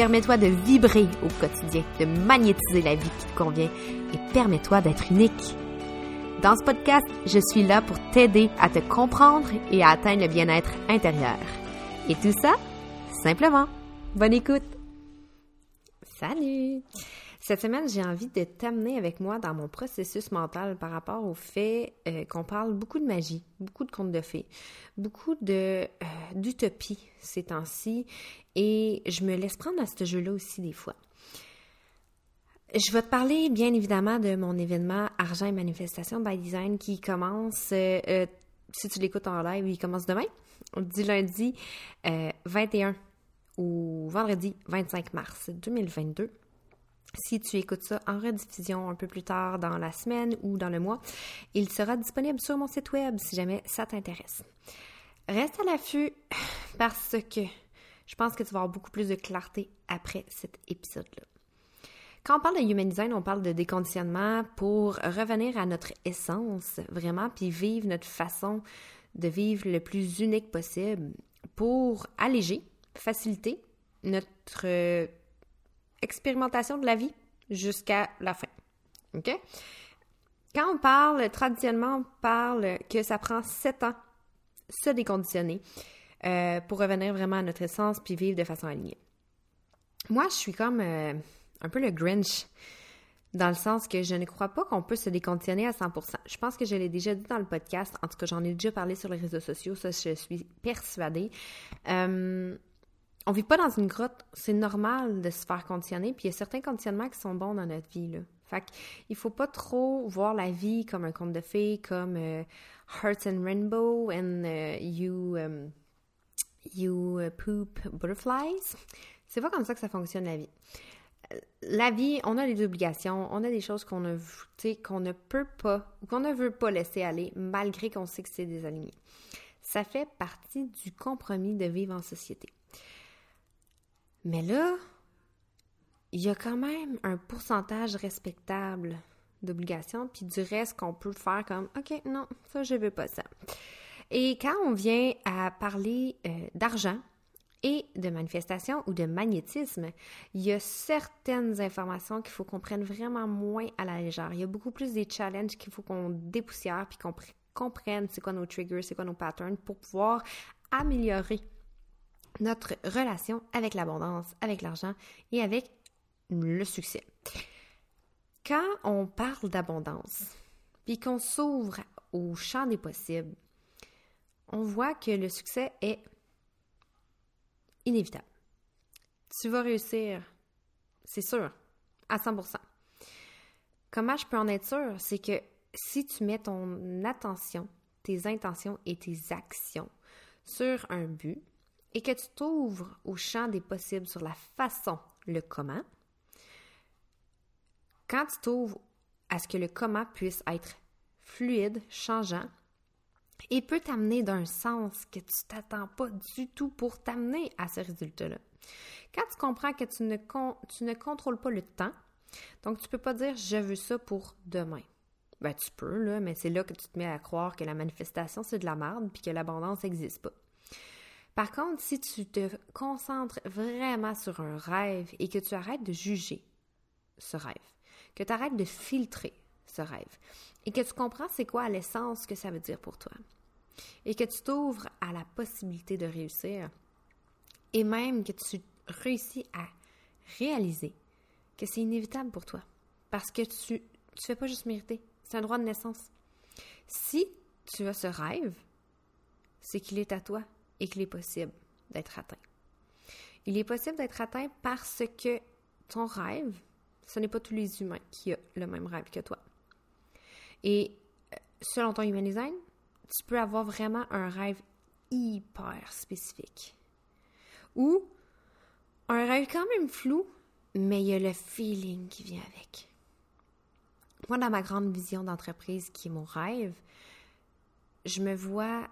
Permets-toi de vibrer au quotidien, de magnétiser la vie qui te convient et permets-toi d'être unique. Dans ce podcast, je suis là pour t'aider à te comprendre et à atteindre le bien-être intérieur. Et tout ça, simplement. Bonne écoute! Salut! Cette semaine, j'ai envie de t'amener avec moi dans mon processus mental par rapport au fait euh, qu'on parle beaucoup de magie, beaucoup de contes de fées, beaucoup euh, d'utopie ces temps-ci, et je me laisse prendre à ce jeu-là aussi des fois. Je vais te parler bien évidemment de mon événement Argent et Manifestation by Design qui commence, euh, si tu l'écoutes en live, il commence demain, du lundi 21 ou vendredi 25 mars 2022 si tu écoutes ça en rediffusion un peu plus tard dans la semaine ou dans le mois, il sera disponible sur mon site web si jamais ça t'intéresse. Reste à l'affût parce que je pense que tu vas avoir beaucoup plus de clarté après cet épisode-là. Quand on parle de human design, on parle de déconditionnement pour revenir à notre essence vraiment, puis vivre notre façon de vivre le plus unique possible pour alléger, faciliter notre expérimentation de la vie jusqu'à la fin. OK? Quand on parle, traditionnellement, on parle que ça prend sept ans se déconditionner euh, pour revenir vraiment à notre essence puis vivre de façon alignée. Moi, je suis comme euh, un peu le Grinch dans le sens que je ne crois pas qu'on peut se déconditionner à 100%. Je pense que je l'ai déjà dit dans le podcast, en tout cas j'en ai déjà parlé sur les réseaux sociaux, ça je suis persuadée. Euh, on vit pas dans une grotte, c'est normal de se faire conditionner, puis il y a certains conditionnements qui sont bons dans notre vie, là. Fait faut pas trop voir la vie comme un conte de fées, comme euh, Hearts and Rainbow and euh, You, um, you uh, Poop Butterflies. C'est pas comme ça que ça fonctionne la vie. La vie, on a des obligations, on a des choses qu'on ne, qu'on ne peut pas ou qu'on ne veut pas laisser aller malgré qu'on sait que c'est désaligné. Ça fait partie du compromis de vivre en société. Mais là, il y a quand même un pourcentage respectable d'obligations, puis du reste qu'on peut faire comme OK, non, ça, je veux pas ça. Et quand on vient à parler euh, d'argent et de manifestation ou de magnétisme, il y a certaines informations qu'il faut qu'on prenne vraiment moins à la légère. Il y a beaucoup plus des challenges qu'il faut qu'on dépoussière puis qu'on comprenne c'est quoi nos triggers, c'est quoi nos patterns pour pouvoir améliorer notre relation avec l'abondance, avec l'argent et avec le succès. Quand on parle d'abondance, puis qu'on s'ouvre au champ des possibles, on voit que le succès est inévitable. Tu vas réussir, c'est sûr, à 100%. Comment je peux en être sûr? C'est que si tu mets ton attention, tes intentions et tes actions sur un but, et que tu t'ouvres au champ des possibles sur la façon, le comment, quand tu t'ouvres à ce que le comment puisse être fluide, changeant, et peut t'amener d'un sens que tu t'attends pas du tout pour t'amener à ce résultat-là. Quand tu comprends que tu ne, ne contrôles pas le temps, donc tu peux pas dire je veux ça pour demain. Ben tu peux, mais c'est là que tu te mets à croire que la manifestation, c'est de la merde puis que l'abondance n'existe pas. Par contre, si tu te concentres vraiment sur un rêve et que tu arrêtes de juger ce rêve, que tu arrêtes de filtrer ce rêve et que tu comprends c'est quoi l'essence que ça veut dire pour toi et que tu t'ouvres à la possibilité de réussir et même que tu réussis à réaliser que c'est inévitable pour toi parce que tu ne fais pas juste mériter, c'est un droit de naissance. Si tu as ce rêve, c'est qu'il est à toi et qu'il est possible d'être atteint. Il est possible d'être atteint parce que ton rêve, ce n'est pas tous les humains qui ont le même rêve que toi. Et euh, selon ton human design, tu peux avoir vraiment un rêve hyper spécifique. Ou un rêve quand même flou, mais il y a le feeling qui vient avec. Moi, dans ma grande vision d'entreprise qui est mon rêve, je me vois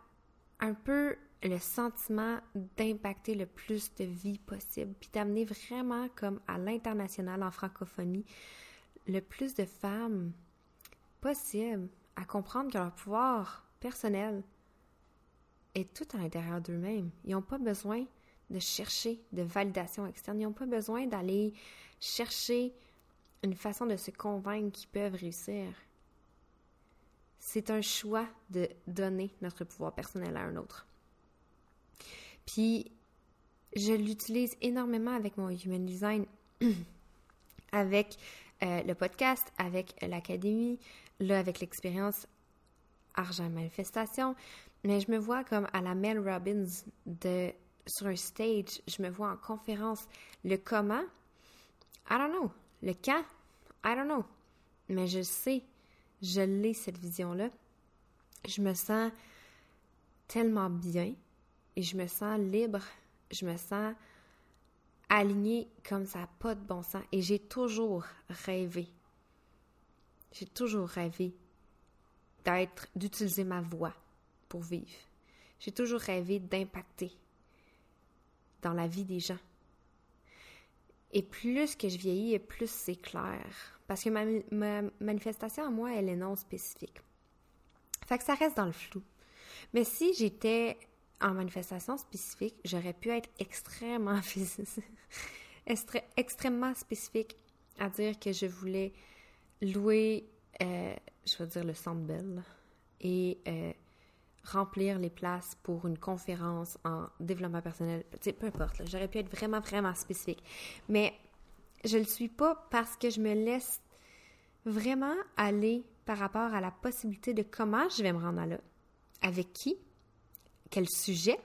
un peu le sentiment d'impacter le plus de vie possible, puis d'amener vraiment comme à l'international en francophonie le plus de femmes possible à comprendre que leur pouvoir personnel est tout à l'intérieur d'eux-mêmes. Ils n'ont pas besoin de chercher de validation externe. Ils n'ont pas besoin d'aller chercher une façon de se convaincre qu'ils peuvent réussir. C'est un choix de donner notre pouvoir personnel à un autre. Puis, je l'utilise énormément avec mon Human Design, avec euh, le podcast, avec l'académie, là, avec l'expérience Argent Manifestation. Mais je me vois comme à la Mel Robbins de sur un stage, je me vois en conférence. Le comment, I don't know. Le quand, I don't know. Mais je sais, je l'ai cette vision-là. Je me sens tellement bien et je me sens libre. Je me sens alignée comme ça n'a pas de bon sens. Et j'ai toujours rêvé. J'ai toujours rêvé d'être, d'utiliser ma voix pour vivre. J'ai toujours rêvé d'impacter dans la vie des gens. Et plus que je vieillis, plus c'est clair. Parce que ma, manifestation à moi, elle est non spécifique. Fait que ça reste dans le flou. Mais si j'étais en manifestation spécifique, j'aurais pu être extrêmement extrêmement spécifique à dire que je voulais louer, euh, je vais dire le Centre et euh, remplir les places pour une conférence en développement personnel. peu importe, j'aurais pu être vraiment, vraiment spécifique. Mais je ne le suis pas parce que je me laisse vraiment aller par rapport à la possibilité de comment je vais me rendre là. Avec qui? Quel sujet?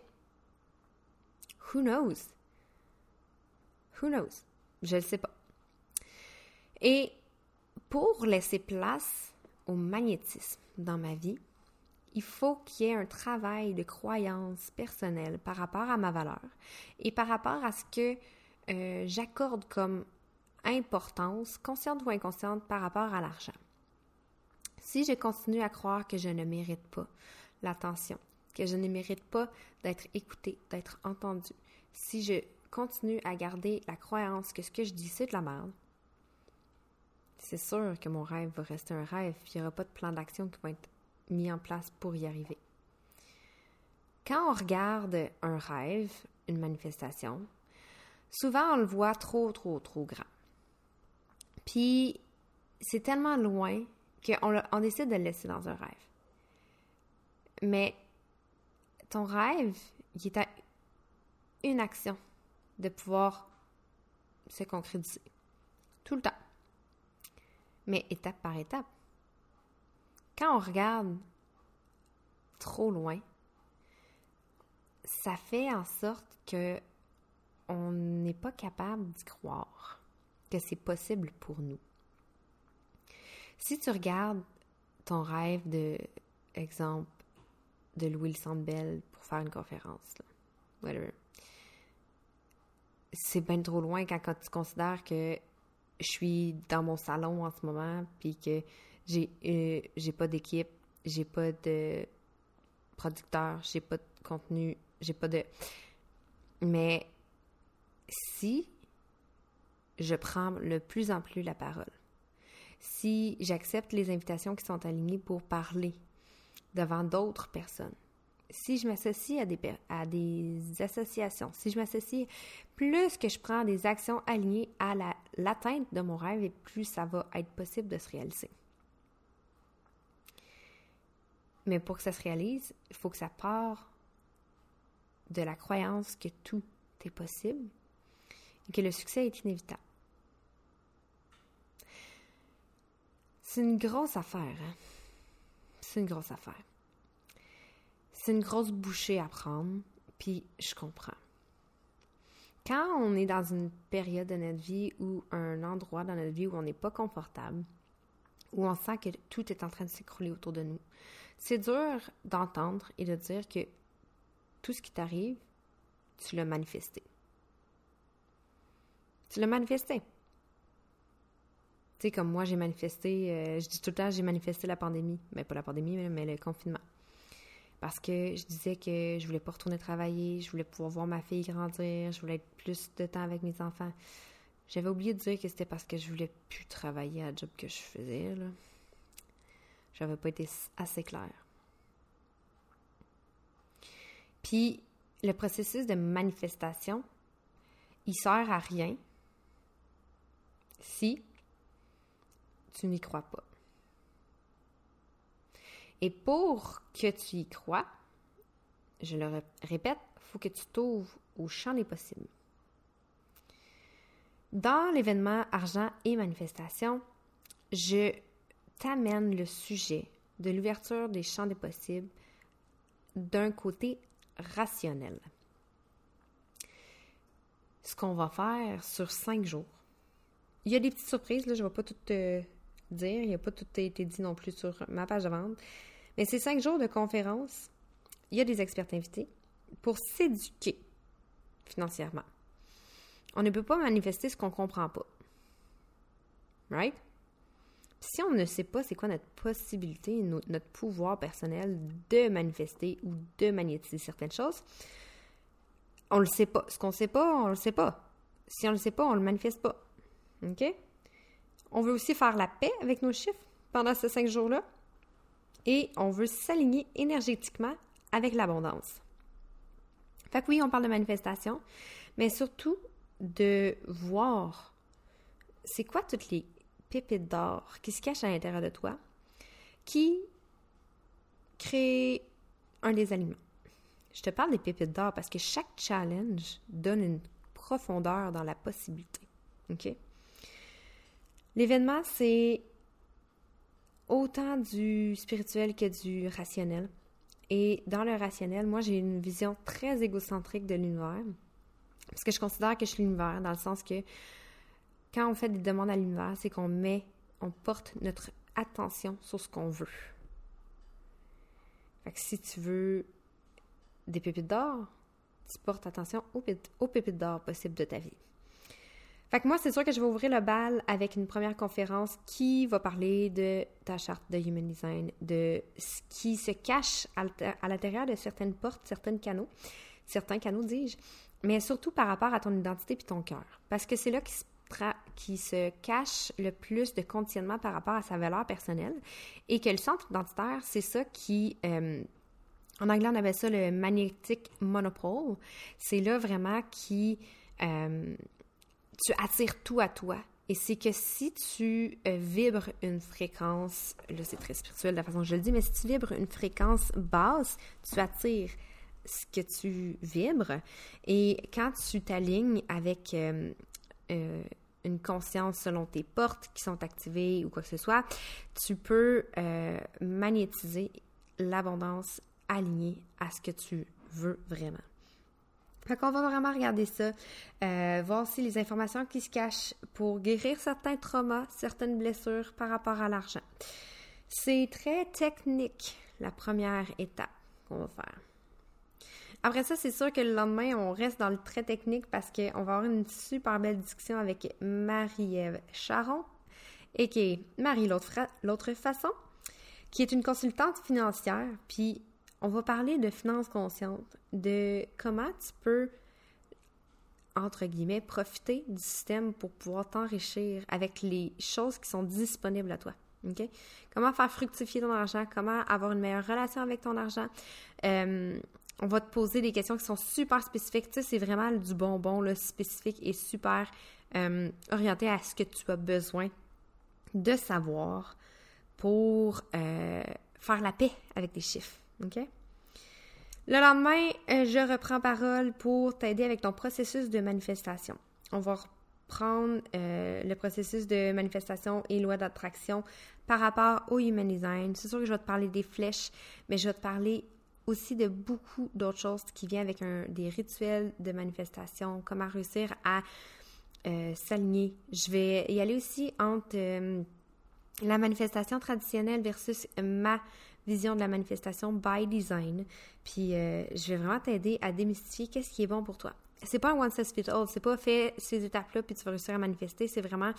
Who knows? Who knows? Je ne sais pas. Et pour laisser place au magnétisme dans ma vie, il faut qu'il y ait un travail de croyance personnelle par rapport à ma valeur et par rapport à ce que euh, j'accorde comme importance, consciente ou inconsciente, par rapport à l'argent. Si je continue à croire que je ne mérite pas l'attention, que je ne mérite pas d'être écoutée, d'être entendue, si je continue à garder la croyance que ce que je dis, c'est de la merde, c'est sûr que mon rêve va rester un rêve, il n'y aura pas de plan d'action qui va être mis en place pour y arriver. Quand on regarde un rêve, une manifestation, souvent on le voit trop, trop, trop grand. Puis c'est tellement loin qu'on on décide de le laisser dans un rêve. Mais ton rêve, il est à une action de pouvoir se concrétiser. Tout le temps. Mais étape par étape quand on regarde trop loin, ça fait en sorte que on n'est pas capable d'y croire que c'est possible pour nous. Si tu regardes ton rêve de, exemple, de louer le Centre Bell pour faire une conférence, whatever, c'est bien trop loin quand, tu considères que je suis dans mon salon en ce moment, puis que j'ai euh, pas d'équipe, j'ai pas de producteur, j'ai pas de contenu, j'ai pas de. Mais si je prends le plus en plus la parole, si j'accepte les invitations qui sont alignées pour parler devant d'autres personnes, si je m'associe à des, à des associations, si je m'associe, plus que je prends des actions alignées à l'atteinte de mon rêve, et plus ça va être possible de se réaliser. Mais pour que ça se réalise, il faut que ça part de la croyance que tout est possible et que le succès est inévitable. C'est une grosse affaire. Hein? C'est une grosse affaire. C'est une grosse bouchée à prendre, puis je comprends. Quand on est dans une période de notre vie ou un endroit dans notre vie où on n'est pas confortable, où on sent que tout est en train de s'écrouler autour de nous, c'est dur d'entendre et de dire que tout ce qui t'arrive, tu l'as manifesté. Tu l'as manifesté. Comme moi, j'ai manifesté, euh, je dis tout le temps, j'ai manifesté la pandémie. Mais pas la pandémie, mais, le confinement. Parce que je disais que je voulais pas retourner travailler, je voulais pouvoir voir ma fille grandir, je voulais être plus de temps avec mes enfants. J'avais oublié de dire que c'était parce que je voulais plus travailler à la job que je faisais, là. J'avais pas été assez claire. Puis, le processus de manifestation, il sert à rien si tu n'y crois pas. Et pour que tu y crois, je le répète, il faut que tu t'ouvres au champ des possibles. Dans l'événement Argent et Manifestation, je t'amène le sujet de l'ouverture des champs des possibles d'un côté rationnel. Ce qu'on va faire sur cinq jours. Il y a des petites surprises, là, je ne vais pas tout te dire, il n'y a pas tout été dit non plus sur ma page de vente. Mais ces cinq jours de conférence, il y a des experts invités pour s'éduquer financièrement. On ne peut pas manifester ce qu'on ne comprend pas. Right? Si on ne sait pas c'est quoi notre possibilité, notre pouvoir personnel de manifester ou de magnétiser certaines choses, on le sait pas. Ce qu'on ne sait pas, on le sait pas. Si on le sait pas, on le manifeste pas. OK? On veut aussi faire la paix avec nos chiffres pendant ces cinq jours-là. Et on veut s'aligner énergétiquement avec l'abondance. Fait que oui, on parle de manifestation, mais surtout de voir c'est quoi toutes les pépites d'or qui se cachent à l'intérieur de toi qui créent un des aliments. Je te parle des pépites d'or parce que chaque challenge donne une profondeur dans la possibilité. OK? L'événement, c'est autant du spirituel que du rationnel. Et dans le rationnel, moi, j'ai une vision très égocentrique de l'univers. Parce que je considère que je suis l'univers, dans le sens que quand on fait des demandes à l'univers, c'est qu'on met, on porte notre attention sur ce qu'on veut. Fait que si tu veux des pépites d'or, tu portes attention aux, pépites d'or possibles de ta vie. Fait que moi, c'est sûr que je vais ouvrir le bal avec une première conférence qui va parler de ta charte de Human Design, de ce qui se cache à l'intérieur de certaines portes, certains canaux, certains canaux, dis-je, mais surtout par rapport à ton identité puis ton cœur. Parce que c'est là qui se, cache le plus de conditionnement par rapport à sa valeur personnelle et que le centre identitaire, c'est ça qui... Euh, en anglais, on avait ça le magnetic monopole. C'est là vraiment qui... Euh, tu attires tout à toi. Et c'est que si tu euh, vibres une fréquence, là c'est très spirituel de la façon que je le dis, mais si tu vibres une fréquence basse, tu attires ce que tu vibres. Et quand tu t'alignes avec euh, euh, une conscience selon tes portes qui sont activées ou quoi que ce soit, tu peux magnétiser l'abondance alignée à ce que tu veux vraiment. Fait qu'on va vraiment regarder ça, euh, voir si les informations qui se cachent pour guérir certains traumas, certaines blessures par rapport à l'argent. C'est très technique, la première étape qu'on va faire. Après ça, c'est sûr que le lendemain, on reste dans le très technique parce qu'on va avoir une super belle discussion avec Marie-Ève Charon, et qui est Marie l'autre façon, qui est une consultante financière, puis on va parler de finances conscientes, de comment tu peux, entre guillemets, profiter du système pour pouvoir t'enrichir avec les choses qui sont disponibles à toi. Comment faire fructifier ton argent, comment avoir une meilleure relation avec ton argent. Euh, on va te poser des questions qui sont super spécifiques. Tu sais, c'est vraiment du bonbon là, spécifique et super euh, orienté à ce que tu as besoin de savoir pour euh, faire la paix avec tes chiffres. OK? Le lendemain, euh, je reprends parole pour t'aider avec ton processus de manifestation. On va reprendre euh, le processus de manifestation et loi d'attraction par rapport au Human Design. C'est sûr que je vais te parler des flèches, mais je vais te parler aussi de beaucoup d'autres choses qui viennent avec un, des rituels de manifestation, comment réussir à euh, s'aligner. Je vais y aller aussi entre la manifestation traditionnelle versus ma vision de la manifestation by design. Puis euh, je vais vraiment t'aider à démystifier qu'est-ce qui est bon pour toi. c'est pas un one size fits all, c'est pas fait ces étapes-là puis tu vas réussir à manifester, c'est vraiment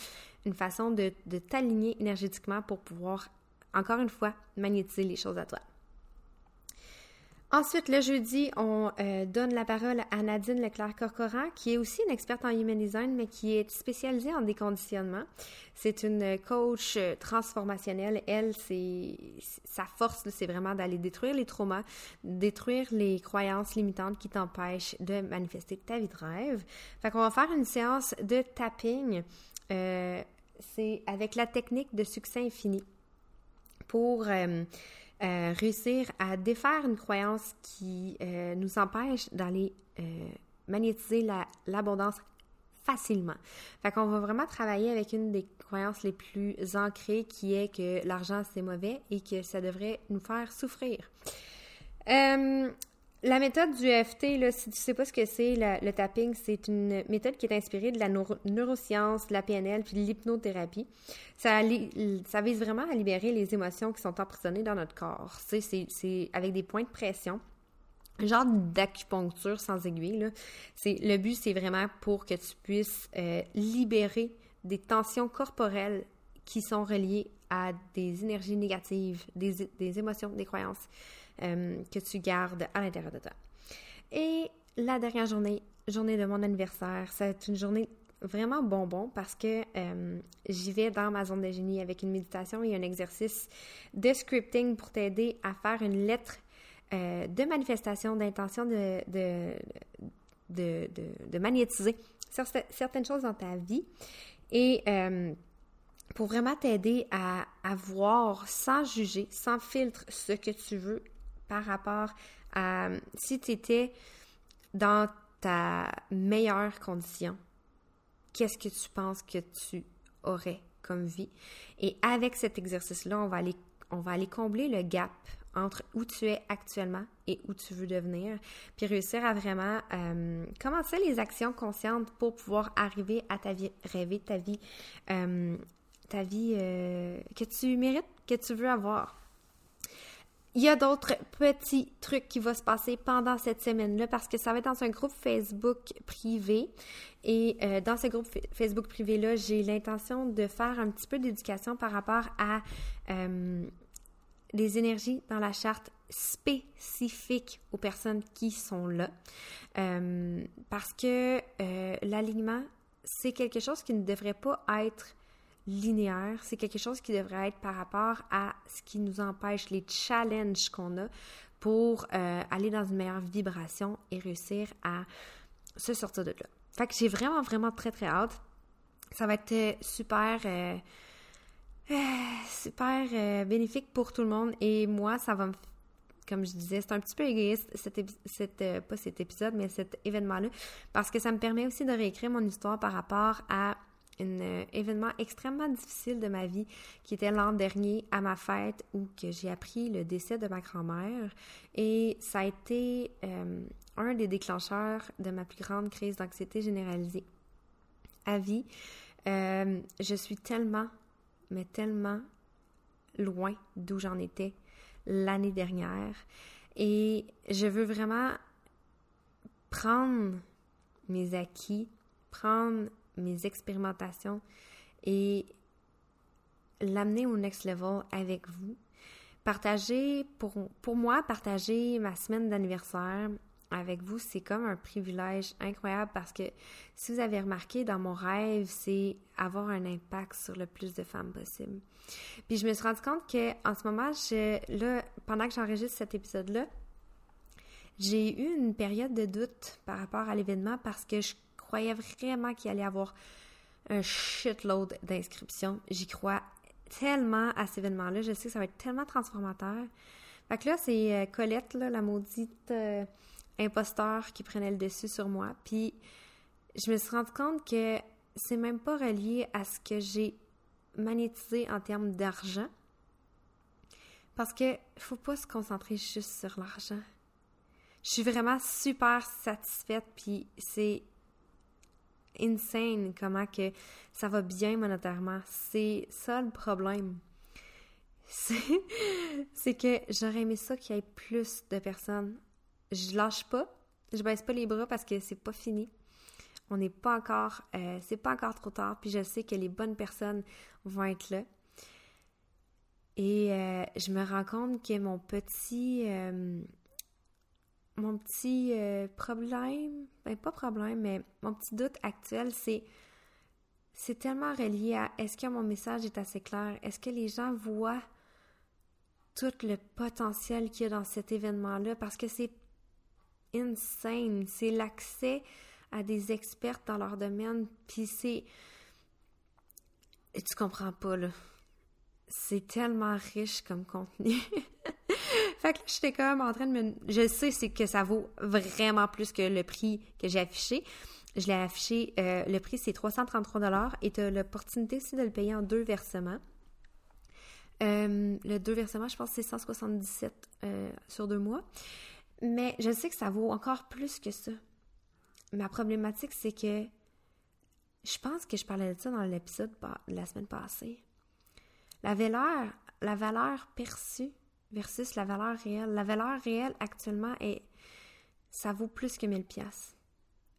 une façon de, de t'aligner énergétiquement pour pouvoir, encore une fois, magnétiser les choses à toi. Ensuite, le jeudi, on euh, donne la parole à Nadine Leclerc-Corcoran, qui est aussi une experte en human design, mais qui est spécialisée en déconditionnement. C'est une coach euh, transformationnelle. Elle, sa force, c'est vraiment d'aller détruire les traumas, détruire les croyances limitantes qui t'empêchent de manifester ta vie de rêve. Fait qu'on va faire une séance de tapping. Euh, c'est avec la technique de succès infini pour réussir à défaire une croyance qui euh, nous empêche d'aller euh, magnétiser l'abondance facilement. Fait qu'on va vraiment travailler avec une des croyances les plus ancrées qui est que l'argent c'est mauvais et que ça devrait nous faire souffrir. La méthode du EFT, là, si tu sais pas ce que c'est, le tapping, c'est une méthode qui est inspirée de la neuroscience, de la PNL, puis de l'hypnothérapie. Ça, vise vraiment à libérer les émotions qui sont emprisonnées dans notre corps. C'est avec des points de pression un genre d'acupuncture sans aiguille. Le but, c'est vraiment pour que tu puisses euh, libérer des tensions corporelles qui sont reliées à des énergies négatives, des émotions, des croyances. Euh, que tu gardes à l'intérieur de toi. Et la dernière journée, journée de mon anniversaire, c'est une journée vraiment bonbon parce que euh, j'y vais dans ma zone de génie avec une méditation et un exercice de scripting pour t'aider à faire une lettre euh, de manifestation, d'intention de, de, de, magnétiser certaines choses dans ta vie. Et pour vraiment t'aider à, à voir sans juger, sans filtre, ce que tu veux par rapport à si tu étais dans ta meilleure condition, qu'est-ce que tu penses que tu aurais comme vie? Et avec cet exercice-là, on va aller on va aller combler le gap entre où tu es actuellement et où tu veux devenir, puis réussir à vraiment euh, commencer les actions conscientes pour pouvoir arriver à ta vie rêver ta vie, euh, ta vie euh, que tu mérites, que tu veux avoir. Il y a d'autres petits trucs qui vont se passer pendant cette semaine-là parce que ça va être dans un groupe Facebook privé. Et euh, dans ce groupe Facebook privé-là, j'ai l'intention de faire un petit peu d'éducation par rapport à euh, les énergies dans la charte spécifique aux personnes qui sont là. Euh, parce que l'alignement, c'est quelque chose qui ne devrait pas être linéaire, c'est quelque chose qui devrait être par rapport à ce qui nous empêche, les challenges qu'on a pour euh, aller dans une meilleure vibration et réussir à se sortir de là. Fait que j'ai vraiment, vraiment très, très hâte. Ça va être euh, super, euh, super bénéfique pour tout le monde et moi, ça va me comme je disais, c'est un petit peu égoïste, cet, pas cet épisode, mais cet événement-là, parce que ça me permet aussi de réécrire mon histoire par rapport à un euh, événement extrêmement difficile de ma vie qui était l'an dernier à ma fête où que j'ai appris le décès de ma grand-mère et ça a été euh, un des déclencheurs de ma plus grande crise d'anxiété généralisée à vie. Euh, je suis tellement, mais tellement loin d'où j'en étais l'année dernière et je veux vraiment prendre mes acquis, prendre mes expérimentations et l'amener au next level avec vous. Partager, pour, pour moi, partager ma semaine d'anniversaire avec vous, c'est comme un privilège incroyable parce que si vous avez remarqué, dans mon rêve, c'est avoir un impact sur le plus de femmes possible. Puis je me suis rendu compte que en ce moment, je, là, pendant que j'enregistre cet épisode-là, j'ai eu une période de doute par rapport à l'événement parce que je croyais vraiment qu'il allait y avoir un shitload d'inscriptions. J'y crois tellement à cet événement-là. Je sais que ça va être tellement transformateur. Fait que là, c'est euh, Colette, la maudite euh, imposteur qui prenait le dessus sur moi. Puis je me suis rendu compte que c'est même pas relié à ce que j'ai magnétisé en termes d'argent. Parce que faut pas se concentrer juste sur l'argent. Je suis vraiment super satisfaite, puis c'est insane comment que ça va bien monétairement. C'est ça le problème. C'est que j'aurais aimé ça qu'il y ait plus de personnes. Je lâche pas. Je baisse pas les bras parce que c'est pas fini. On n'est pas encore, euh, c'est pas encore trop tard, puis je sais que les bonnes personnes vont être là. Et euh, je me rends compte que mon petit, euh, mon petit problème, ben pas problème, mais mon petit doute actuel, c'est, c'est tellement relié à est-ce que mon message est assez clair, est-ce que les gens voient tout le potentiel qu'il y a dans cet événement-là, parce que c'est insane, c'est l'accès à des experts dans leur domaine, puis c'est... Tu comprends pas, là. C'est tellement riche comme contenu. fait que là, j'étais même en train de me... Je sais c'est que ça vaut vraiment plus que le prix que j'ai affiché. Je l'ai affiché, euh, le prix c'est 333 et tu as l'opportunité aussi de le payer en deux versements. Euh, le deux versements, je pense que c'est 177 euh, sur deux mois. Mais je sais que ça vaut encore plus que ça ma problématique, c'est que je pense que je parlais de ça dans l'épisode de la semaine passée. La valeur, la valeur perçue versus la valeur réelle. La valeur réelle actuellement est ça vaut plus que 1000 pièces.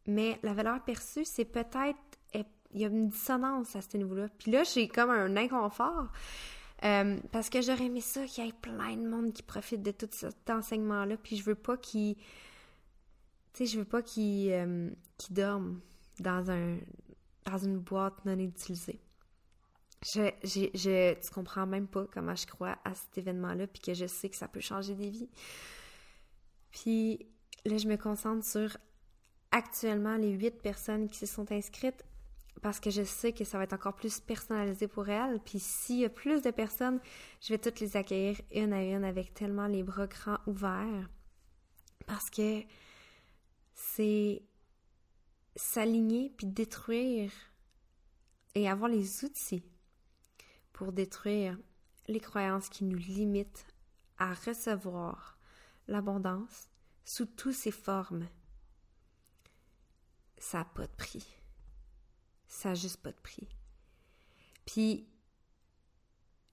Mais la valeur perçue, c'est peut-être il y a une dissonance à ce niveau-là. Puis là, j'ai comme un inconfort euh, parce que j'aurais aimé ça qu'il y ait plein de monde qui profite de tout cet enseignement-là. Puis je veux pas qu'il tu sais, je veux pas qu'ils euh, dorment dans un dans une boîte non utilisée. Je, je, je, tu comprends même pas comment je crois à cet événement-là, puis que je sais que ça peut changer des vies. Puis là, je me concentre sur actuellement les huit personnes qui se sont inscrites parce que je sais que ça va être encore plus personnalisé pour elles. Puis s'il y a plus de personnes, je vais toutes les accueillir une à une avec tellement les bras grands ouverts. Parce que c'est s'aligner puis détruire et avoir les outils pour détruire les croyances qui nous limitent à recevoir l'abondance sous toutes ses formes. Ça n'a pas de prix. Ça n'a juste pas de prix. Puis,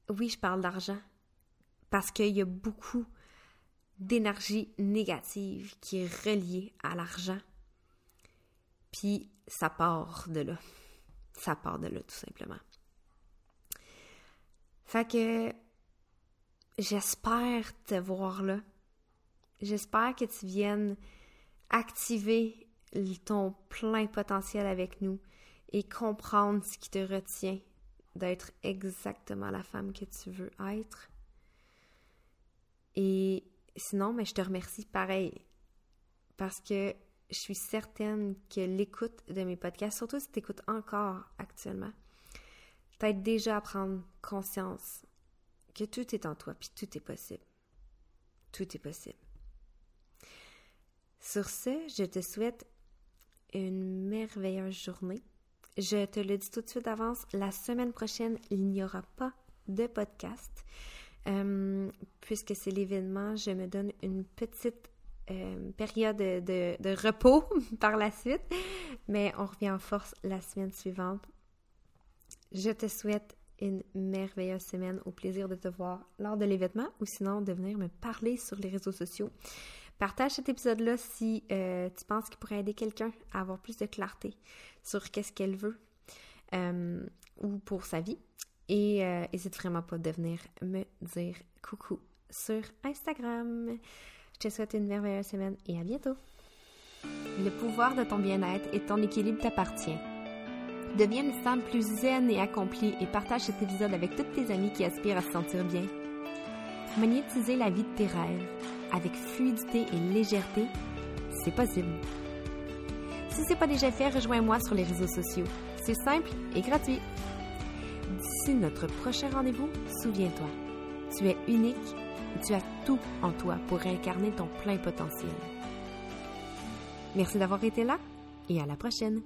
oui, je parle d'argent parce qu'il y a beaucoup d'énergie négative qui est reliée à l'argent. Puis ça part de là. Ça part de là, tout simplement. Fait que j'espère te voir là. J'espère que tu viennes activer ton plein potentiel avec nous et comprendre ce qui te retient d'être exactement la femme que tu veux être. Et sinon, mais je te remercie pareil parce que je suis certaine que l'écoute de mes podcasts, surtout si tu écoutes encore actuellement, t'aide déjà prendre conscience que tout est en toi, puis tout est possible. Tout est possible. Sur ce, je te souhaite une merveilleuse journée. Je te le dis tout de suite d'avance, la semaine prochaine, il n'y aura pas de podcast. Euh, puisque c'est l'événement, je me donne une petite euh, période de, de, repos par la suite, mais on revient en force la semaine suivante. Je te souhaite une merveilleuse semaine, au plaisir de te voir lors de l'événement ou sinon de venir me parler sur les réseaux sociaux. Partage cet épisode-là si euh, tu penses qu'il pourrait aider quelqu'un à avoir plus de clarté sur qu'est-ce qu'elle veut ou pour sa vie. Et n'hésite euh, vraiment pas de venir me dire coucou sur Instagram. Je te souhaite une merveilleuse semaine et à bientôt. Le pouvoir de ton bien-être et ton équilibre t'appartient. Deviens une femme plus zen et accomplie et partage cet épisode avec toutes tes amies qui aspirent à se sentir bien. Magnétiser la vie de tes rêves avec fluidité et légèreté, c'est possible. Si ce n'est pas déjà fait, rejoins-moi sur les réseaux sociaux. C'est simple et gratuit. D'ici notre prochain rendez-vous, souviens-toi, tu es unique et tu as tout en toi pour incarner ton plein potentiel. Merci d'avoir été là et à la prochaine.